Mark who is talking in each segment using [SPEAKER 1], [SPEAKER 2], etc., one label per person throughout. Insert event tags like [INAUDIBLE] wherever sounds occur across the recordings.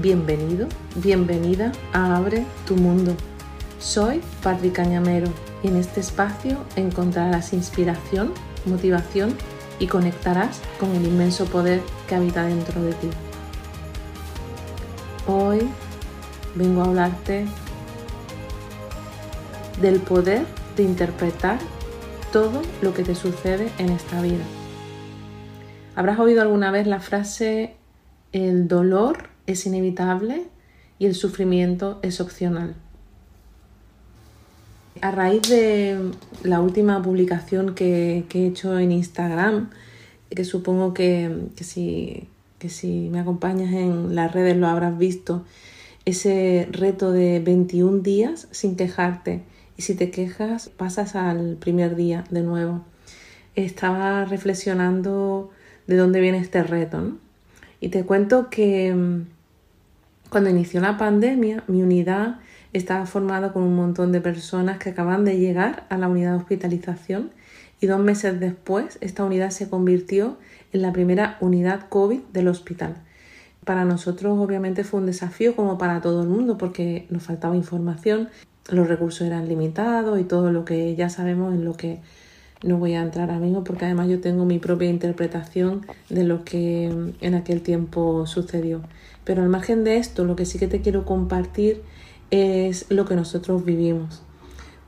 [SPEAKER 1] Bienvenido, bienvenida a Abre tu Mundo. Soy Patri Cañamero y en este espacio encontrarás inspiración, motivación y conectarás con el inmenso poder que habita dentro de ti. Hoy vengo a hablarte del poder de interpretar todo lo que te sucede en esta vida. Habrás oído alguna vez la frase el dolor es inevitable y el sufrimiento es opcional. A raíz de la última publicación que, he hecho en Instagram, que supongo que, si, que si me acompañas en las redes lo habrás visto, ese reto de 21 días sin quejarte y si te quejas pasas al primer día de nuevo. Estaba reflexionando de dónde viene este reto y te cuento que cuando inició la pandemia, mi unidad estaba formada con un montón de personas que acaban de llegar a la unidad de hospitalización y dos meses después esta unidad se convirtió en la primera unidad COVID del hospital. Para nosotros obviamente fue un desafío como para todo el mundo porque nos faltaba información, los recursos eran limitados y todo lo que ya sabemos en lo que no voy a entrar ahora mismo porque además yo tengo mi propia interpretación de lo que en aquel tiempo sucedió. Pero al margen de esto, lo que sí que te quiero compartir es lo que nosotros vivimos.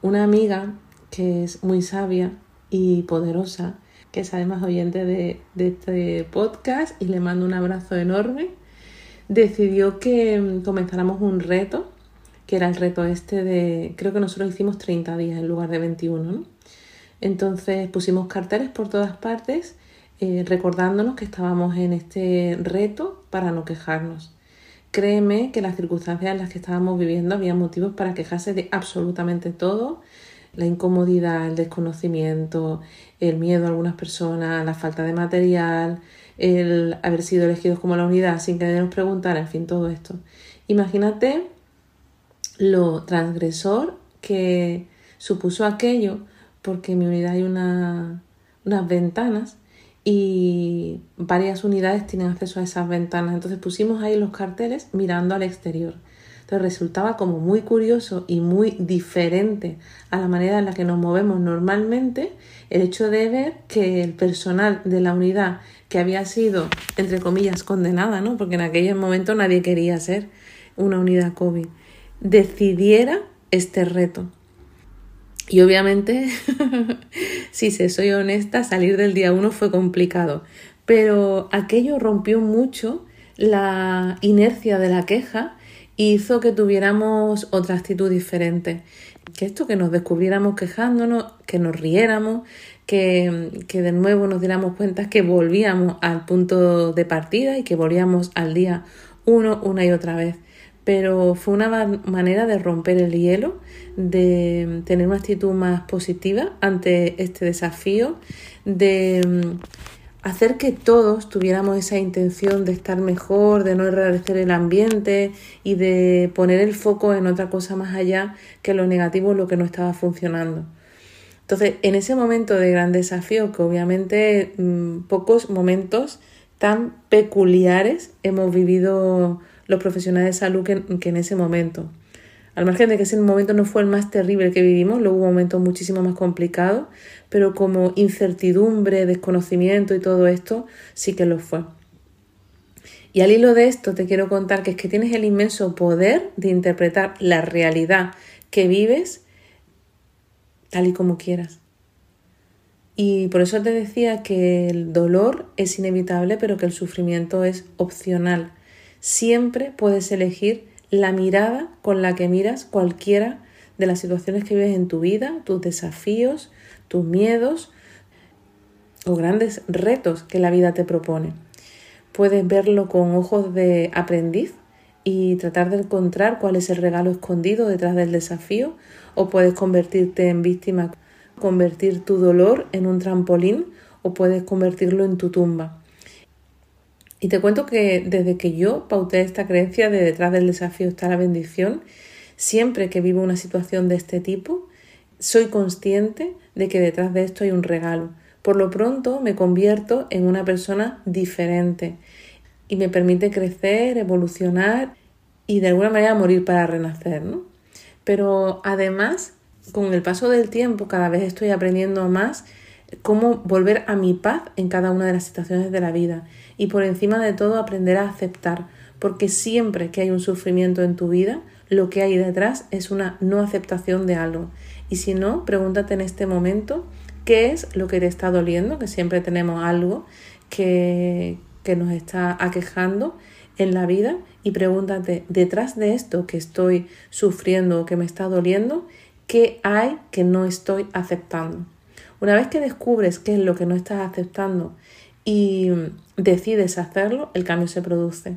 [SPEAKER 1] Una amiga que es muy sabia y poderosa, que es además oyente de, este podcast y le mando un abrazo enorme, decidió que mm, comenzáramos un reto, que era el reto este de, creo que nosotros hicimos 30 días en lugar de 21, Entonces pusimos carteles por todas partes eh, recordándonos que estábamos en este reto para no quejarnos. Créeme que las circunstancias en las que estábamos viviendo había motivos para quejarse de absolutamente todo. La incomodidad, el desconocimiento, el miedo a algunas personas, la falta de material, el haber sido elegidos como la unidad sin que nadie nos preguntara, en fin, todo esto. Imagínate lo transgresor que supuso aquello, porque en mi unidad hay una, unas ventanas y varias unidades tienen acceso a esas ventanas. Entonces pusimos ahí los carteles mirando al exterior. Entonces resultaba como muy curioso y muy diferente a la manera en la que nos movemos normalmente el hecho de ver que el personal de la unidad que había sido, entre comillas, condenada, ¿no? porque en aquel momento nadie quería ser una unidad COVID, decidiera este reto. Y obviamente, [LAUGHS] si se soy honesta, salir del día uno fue complicado, pero aquello rompió mucho la inercia de la queja y hizo que tuviéramos otra actitud diferente. Que esto, que nos descubriéramos quejándonos, que nos riéramos, que, que de nuevo nos diéramos cuenta que volvíamos al punto de partida y que volvíamos al día uno una y otra vez pero fue una manera de romper el hielo, de tener una actitud más positiva ante este desafío, de mm, hacer que todos tuviéramos esa intención de estar mejor, de no enrarecer el ambiente y de poner el foco en otra cosa más allá que lo negativo, lo que no estaba funcionando. Entonces, en ese momento de gran desafío, que obviamente mm, pocos momentos tan peculiares hemos vivido los profesionales de salud que, en ese momento. Al margen de que ese momento no fue el más terrible que vivimos, luego hubo momentos muchísimo más complicados, pero como incertidumbre, desconocimiento y todo esto sí que lo fue. Y al hilo de esto te quiero contar que es que tienes el inmenso poder de interpretar la realidad que vives tal y como quieras. Y por eso te decía que el dolor es inevitable, pero que el sufrimiento es opcional siempre puedes elegir la mirada con la que miras cualquiera de las situaciones que vives en tu vida, tus desafíos, tus miedos o grandes retos que la vida te propone. Puedes verlo con ojos de aprendiz y tratar de encontrar cuál es el regalo escondido detrás del desafío o puedes convertirte en víctima, convertir tu dolor en un trampolín o puedes convertirlo en tu tumba. Y te cuento que desde que yo pauté esta creencia de detrás del desafío está la bendición, siempre que vivo una situación de este tipo, soy consciente de que detrás de esto hay un regalo. Por lo pronto me convierto en una persona diferente y me permite crecer, evolucionar y de alguna manera morir para renacer, ¿no? Pero además, con el paso del tiempo, cada vez estoy aprendiendo más cómo volver a mi paz en cada una de las situaciones de la vida y por encima de todo aprender a aceptar, porque siempre que hay un sufrimiento en tu vida, lo que hay detrás es una no aceptación de algo. Y si no, pregúntate en este momento qué es lo que te está doliendo, que siempre tenemos algo que, que nos está aquejando en la vida y pregúntate, detrás de esto que estoy sufriendo o que me está doliendo, ¿qué hay que no estoy aceptando? Una vez que descubres qué es lo que no estás aceptando y decides hacerlo, el cambio se produce.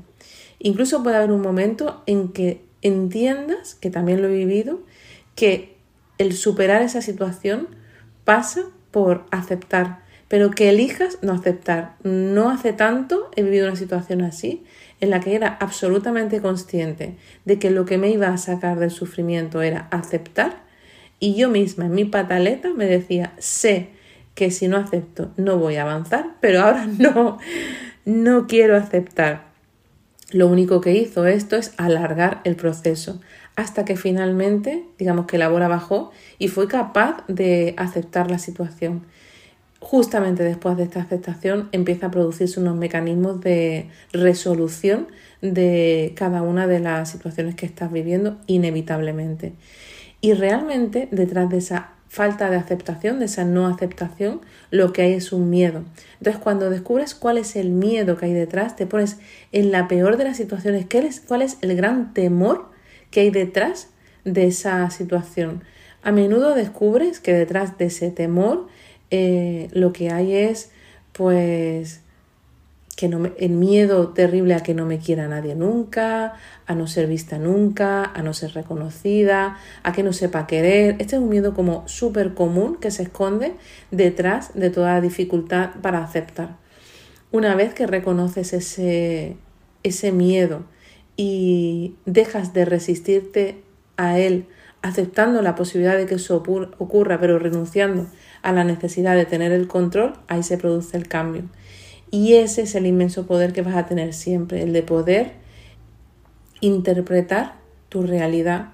[SPEAKER 1] Incluso puede haber un momento en que entiendas, que también lo he vivido, que el superar esa situación pasa por aceptar, pero que elijas no aceptar. No hace tanto he vivido una situación así, en la que era absolutamente consciente de que lo que me iba a sacar del sufrimiento era aceptar y yo misma en mi pataleta me decía, sé que si no acepto no voy a avanzar, pero ahora [LAUGHS] no, no quiero aceptar. Lo único que hizo esto es alargar el proceso hasta que finalmente, digamos que la bola bajó y fue capaz de aceptar la situación. Justamente después de esta aceptación empieza a producirse unos mecanismos de resolución de cada una de las situaciones que estás viviendo inevitablemente. Y realmente detrás de esa falta de aceptación, de esa no aceptación, lo que hay es un miedo. Entonces, cuando descubres cuál es el miedo que hay detrás, te pones en la peor de las situaciones, cuál es el gran temor que hay detrás de esa situación. A menudo descubres que detrás de ese temor eh, lo que hay es, pues, no el miedo terrible a que no me quiera nadie nunca, a no ser vista nunca, a no ser reconocida, a que no sepa querer. Este es un miedo como súper común que se esconde detrás de toda dificultad para aceptar. Una vez que reconoces ese, ese miedo y dejas de resistirte a él, aceptando la posibilidad de que eso ocurra, pero renunciando a la necesidad de tener el control, ahí se produce el cambio. Y ese es el inmenso poder que vas a tener siempre, el de poder interpretar tu realidad.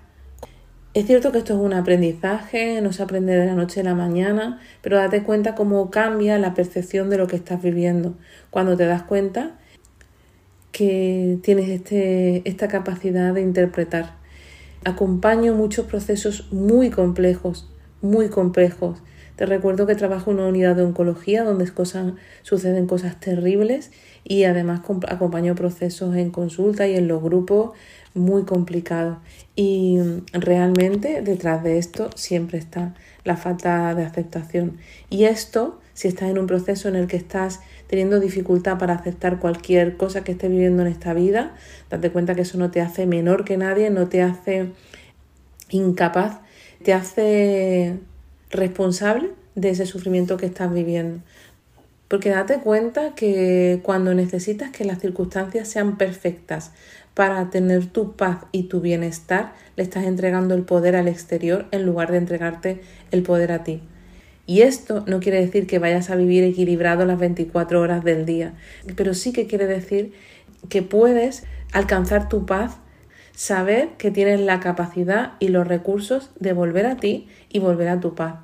[SPEAKER 1] Es cierto que esto es un aprendizaje, no se aprende de la noche a la mañana, pero date cuenta cómo cambia la percepción de lo que estás viviendo. Cuando te das cuenta que tienes este, esta capacidad de interpretar. Acompaño muchos procesos muy complejos, muy complejos, te recuerdo que trabajo en una unidad de oncología donde suceden cosas terribles y además acompaño procesos en consulta y en los grupos muy complicados. Y realmente detrás de esto siempre está la falta de aceptación. Y esto, si estás en un proceso en el que estás teniendo dificultad para aceptar cualquier cosa que estés viviendo en esta vida, date cuenta que eso no te hace menor que nadie, no te hace incapaz, te hace responsable de ese sufrimiento que estás viviendo. Porque date cuenta que cuando necesitas que las circunstancias sean perfectas para tener tu paz y tu bienestar, le estás entregando el poder al exterior en lugar de entregarte el poder a ti. Y esto no quiere decir que vayas a vivir equilibrado las 24 horas del día, pero sí que quiere decir que puedes alcanzar tu paz, saber que tienes la capacidad y los recursos de volver a ti y volver a tu paz.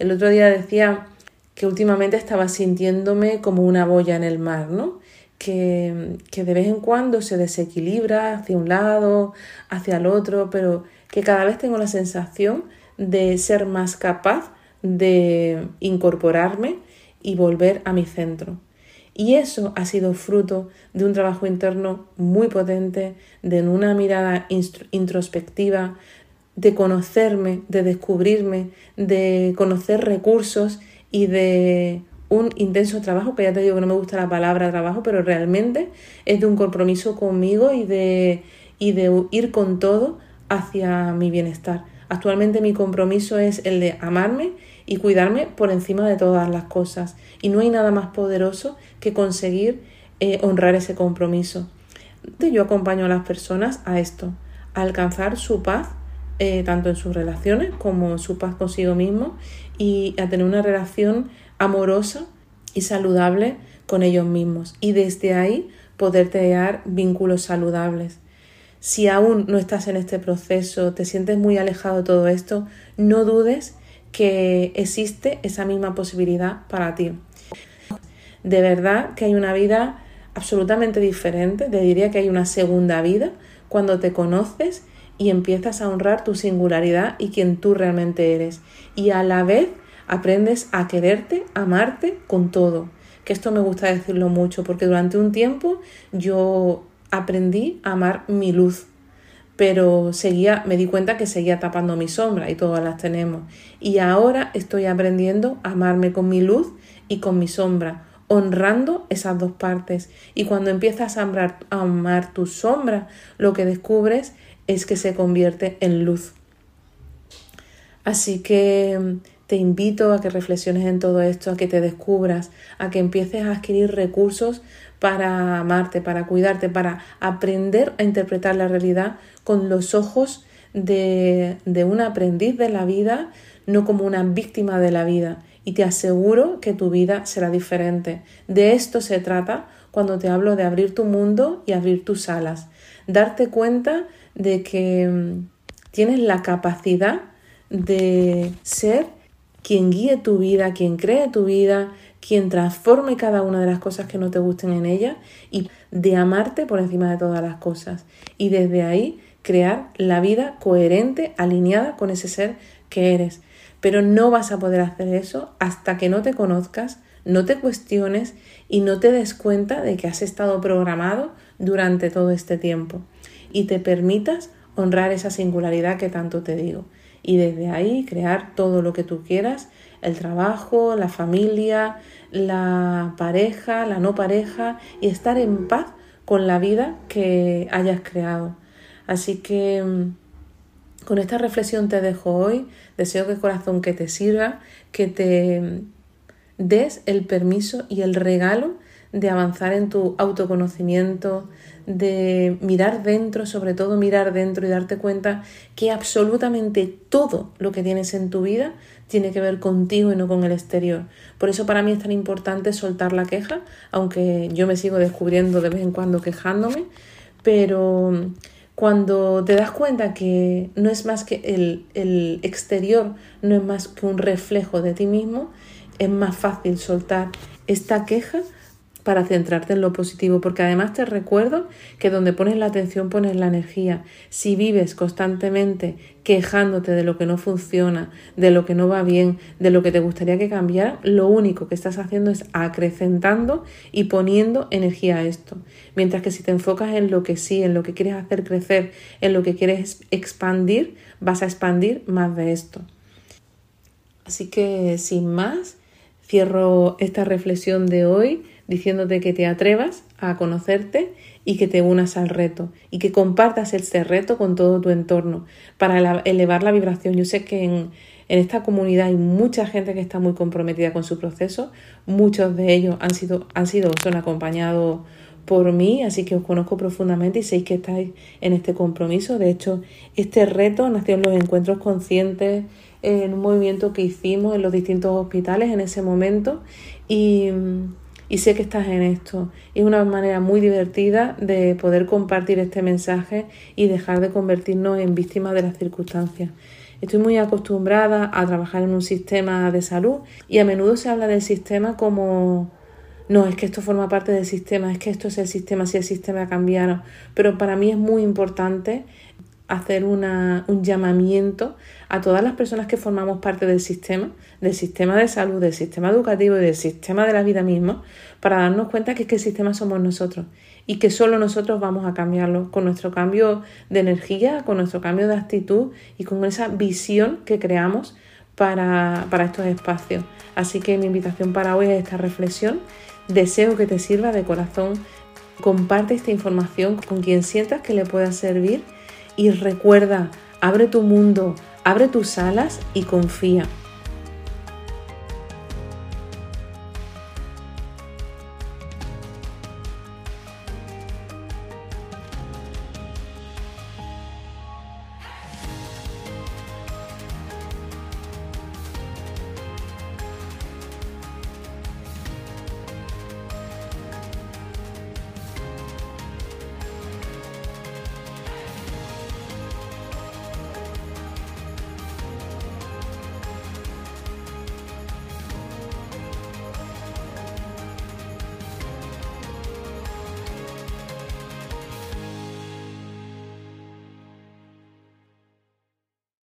[SPEAKER 1] El otro día decía que últimamente estaba sintiéndome como una boya en el mar, ¿no? Que, que, de vez en cuando se desequilibra hacia un lado, hacia el otro, pero que cada vez tengo la sensación de ser más capaz de incorporarme y volver a mi centro. Y eso ha sido fruto de un trabajo interno muy potente, de una mirada introspectiva, de conocerme, de descubrirme, de conocer recursos y de un intenso trabajo, que ya te digo que no me gusta la palabra trabajo, pero realmente es de un compromiso conmigo y de, y de ir con todo hacia mi bienestar. Actualmente mi compromiso es el de amarme y cuidarme por encima de todas las cosas. Y no hay nada más poderoso que conseguir eh, honrar ese compromiso. Yo acompaño a las personas a esto, a alcanzar su paz eh, tanto en sus relaciones como su paz consigo mismo y a tener una relación amorosa y saludable con ellos mismos y desde ahí poder crear vínculos saludables. Si aún no estás en este proceso, te sientes muy alejado de todo esto, no dudes que existe esa misma posibilidad para ti. De verdad que hay una vida absolutamente diferente, te diría que hay una segunda vida cuando te conoces y empiezas a honrar tu singularidad y quien tú realmente eres. Y a la vez aprendes a quererte, amarte con todo. Que esto me gusta decirlo mucho porque durante un tiempo yo aprendí a amar mi luz, pero seguía, me di cuenta que seguía tapando mi sombra y todas las tenemos. Y ahora estoy aprendiendo a amarme con mi luz y con mi sombra, honrando esas dos partes. Y cuando empiezas a amar, a amar tu sombra, lo que descubres es que se convierte en luz. Así que mm, te invito a que reflexiones en todo esto, a que te descubras, a que empieces a adquirir recursos para amarte, para cuidarte, para aprender a interpretar la realidad con los ojos de, de un aprendiz de la vida, no como una víctima de la vida. Y te aseguro que tu vida será diferente. De esto se trata cuando te hablo de abrir tu mundo y abrir tus alas. Darte cuenta de que mm, tienes la capacidad de ser quien guíe tu vida, quien cree tu vida, quien transforme cada una de las cosas que no te gusten en ella y de amarte por encima de todas las cosas. Y desde ahí crear la vida coherente, alineada con ese ser que eres. Pero no vas a poder hacer eso hasta que no te conozcas, no te cuestiones y no te des cuenta de que has estado programado durante todo este tiempo y te permitas honrar esa singularidad que tanto te digo. Y desde ahí crear todo lo que tú quieras el trabajo, la familia, la pareja, la no pareja y estar en paz con la vida que hayas creado. Así que mm, con esta reflexión te dejo hoy. Deseo que corazón que te sirva, que te mm, des el permiso y el regalo de avanzar en tu autoconocimiento, de mirar dentro, sobre todo mirar dentro y darte cuenta que absolutamente todo lo que tienes en tu vida tiene que ver contigo y no con el exterior. Por eso para mí es tan importante soltar la queja, aunque yo me sigo descubriendo de vez en cuando quejándome, pero cuando te das cuenta que no es más que el, el exterior, no es más que un reflejo de ti mismo, es más fácil soltar esta queja para centrarte en lo positivo, porque además te recuerdo que donde pones la atención pones la energía. Si vives constantemente quejándote de lo que no funciona, de lo que no va bien, de lo que te gustaría que cambiara, lo único que estás haciendo es acrecentando y poniendo energía a esto. Mientras que si te enfocas en lo que sí, en lo que quieres hacer crecer, en lo que quieres expandir, vas a expandir más de esto. Así que sin más, cierro esta reflexión de hoy diciéndote que te atrevas a conocerte y que te unas al reto y que compartas este reto con todo tu entorno para elevar la vibración. Yo sé que en, esta comunidad hay mucha gente que está muy comprometida con su proceso, muchos de ellos han sido, han sido son acompañados por mí, así que os conozco profundamente y sé que estáis en este compromiso. De hecho, este reto nació en los encuentros conscientes, en un movimiento que hicimos en los distintos hospitales en ese momento y y sé que estás en esto. Es una manera muy divertida de poder compartir este mensaje y dejar de convertirnos en víctimas de las circunstancias. Estoy muy acostumbrada a trabajar en un sistema de salud y a menudo se habla del sistema como no, es que esto forma parte del sistema, es que esto es el sistema, si el sistema cambiado. Pero para mí es muy importante hacer una, un llamamiento a todas las personas que formamos parte del sistema, del sistema de salud, del sistema educativo y del sistema de la vida mismo, para darnos cuenta que es que el sistema somos nosotros y que solo nosotros vamos a cambiarlo con nuestro cambio de energía, con nuestro cambio de actitud y con esa visión que creamos para, para estos espacios. Así que mi invitación para hoy es esta reflexión. Deseo que te sirva de corazón. Comparte esta información con quien sientas que le pueda servir y recuerda, abre tu mundo, abre tus alas y confía.